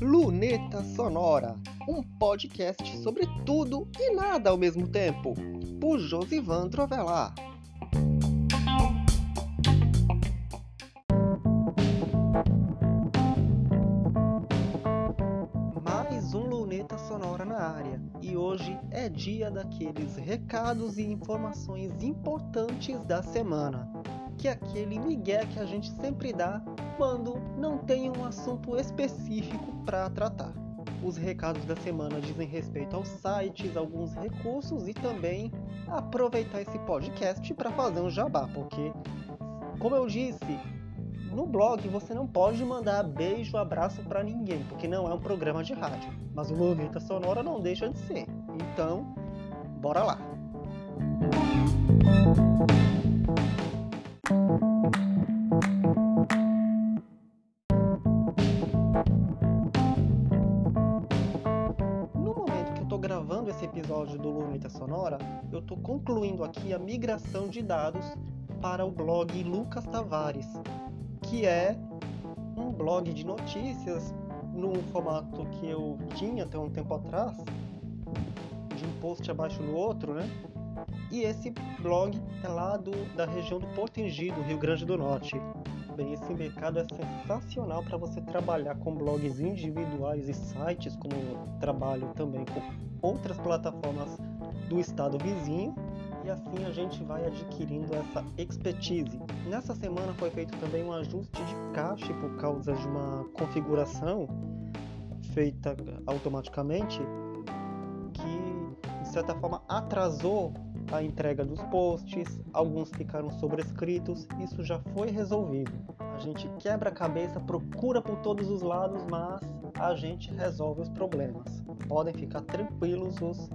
Luneta Sonora, um podcast sobre tudo e nada ao mesmo tempo, por Josivan Trovelar. Mais um Luneta Sonora na área, e hoje é dia daqueles recados e informações importantes da semana, que é aquele migué que a gente sempre dá quando não tem um assunto específico para tratar. Os recados da semana dizem respeito aos sites, alguns recursos e também aproveitar esse podcast para fazer um jabá, porque, como eu disse, no blog você não pode mandar beijo, abraço para ninguém, porque não é um programa de rádio. Mas o Luneta Sonora não deixa de ser. Então, bora lá! Episódio do Luneta Sonora, eu estou concluindo aqui a migração de dados para o blog Lucas Tavares, que é um blog de notícias num formato que eu tinha até um tempo atrás, de um post abaixo no outro, né? E esse blog é lá do, da região do Potengi, do Rio Grande do Norte. Bem, esse mercado é sensacional para você trabalhar com blogs individuais e sites, como eu trabalho também com outras plataformas do estado vizinho. E assim a gente vai adquirindo essa expertise. Nessa semana foi feito também um ajuste de cache por causa de uma configuração feita automaticamente que de certa forma atrasou a entrega dos posts, alguns ficaram sobrescritos, isso já foi resolvido. A gente quebra a cabeça, procura por todos os lados, mas a gente resolve os problemas. Podem ficar tranquilos os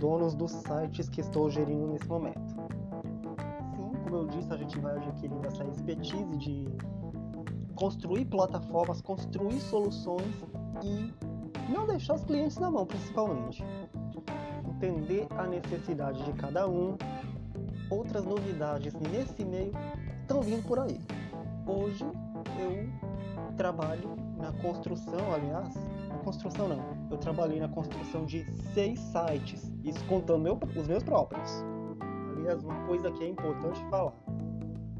donos dos sites que estou gerindo nesse momento. Sim, como eu disse, a gente vai adquirindo essa expertise de construir plataformas, construir soluções e não deixar os clientes na mão, principalmente entender a necessidade de cada um. Outras novidades nesse meio estão vindo por aí. Hoje eu trabalho na construção, aliás, na construção não, eu trabalhei na construção de seis sites, isso contando meu, os meus próprios. Aliás, uma coisa que é importante falar.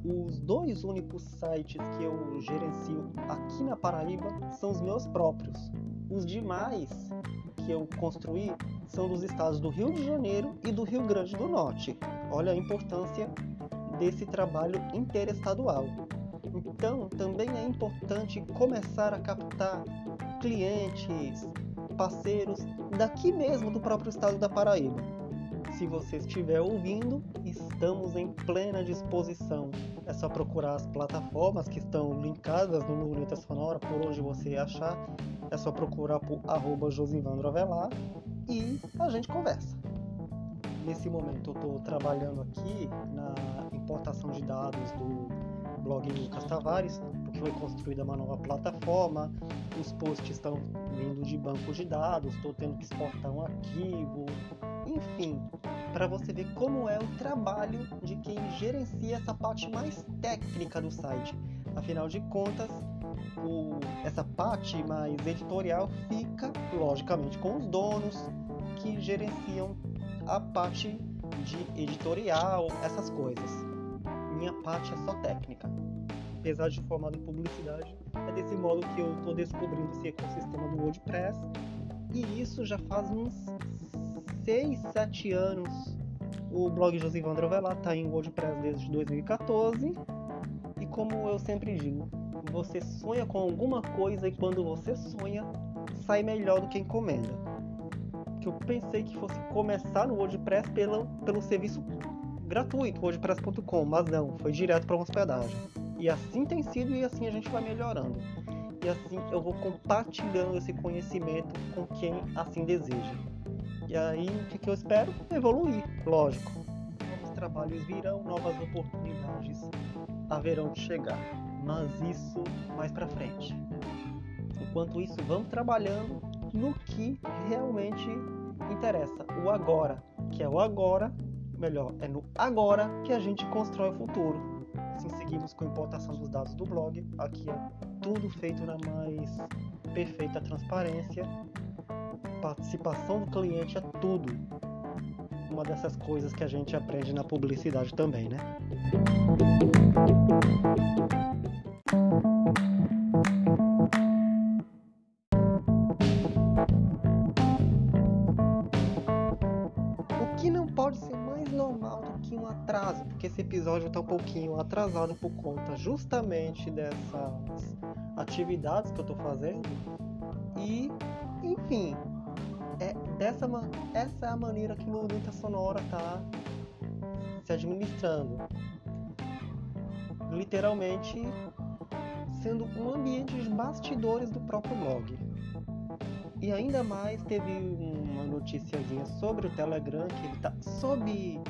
Os dois únicos sites que eu gerencio aqui na Paraíba são os meus próprios. Os demais que eu construí são dos estados do Rio de Janeiro e do Rio Grande do Norte. Olha a importância desse trabalho interestadual. Então, também é importante começar a captar clientes, parceiros daqui mesmo do próprio estado da Paraíba. Se você estiver ouvindo, estamos em plena disposição. É só procurar as plataformas que estão linkadas no Luneta Sonora, por onde você achar. É só procurar por arroba Josivandro Avelar e a gente conversa. Nesse momento eu estou trabalhando aqui na importação de dados do blog Lucas Tavares, foi construída uma nova plataforma, os posts estão vindo de banco de dados, estou tendo que exportar um arquivo, enfim, para você ver como é o trabalho de quem gerencia essa parte mais técnica do site. Afinal de contas, o, essa parte mais editorial fica, logicamente, com os donos que gerenciam a parte de editorial, essas coisas. Minha parte é só técnica. Apesar de formado em publicidade, é desse modo que eu estou descobrindo esse ecossistema do WordPress. E isso já faz uns 6, 7 anos. O blog Josivandro Velar está em WordPress desde 2014. E como eu sempre digo, você sonha com alguma coisa e quando você sonha, sai melhor do que encomenda. Que eu pensei que fosse começar no WordPress pelo, pelo serviço gratuito, wordpress.com, mas não, foi direto para uma hospedagem. E assim tem sido e assim a gente vai melhorando. E assim eu vou compartilhando esse conhecimento com quem assim deseja. E aí o que, que eu espero? Evoluir, lógico. Novos trabalhos virão, novas oportunidades haverão de chegar mas isso mais para frente. Enquanto isso, vamos trabalhando no que realmente interessa, o agora, que é o agora, melhor, é no agora que a gente constrói o futuro. Assim seguimos com a importação dos dados do blog. Aqui é tudo feito na mais perfeita transparência. Participação do cliente é tudo. Uma dessas coisas que a gente aprende na publicidade também, né? O atraso, porque esse episódio está um pouquinho atrasado por conta justamente dessas atividades que eu estou fazendo. E, enfim, é dessa essa é a maneira que o Lunita Sonora está se administrando. Literalmente sendo um ambiente de bastidores do próprio blog. E ainda mais teve uma noticiazinha sobre o Telegram que ele está sob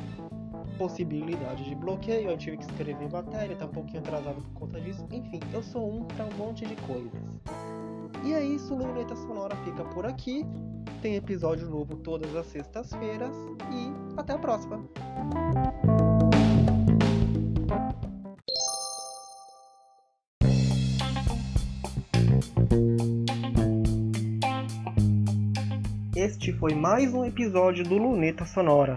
possibilidade de bloqueio. Eu tive que escrever matéria, tá um pouquinho atrasado por conta disso. Enfim, eu sou um para um monte de coisas. E é isso, Luneta Sonora fica por aqui. Tem episódio novo todas as sextas-feiras e até a próxima. Este foi mais um episódio do Luneta Sonora.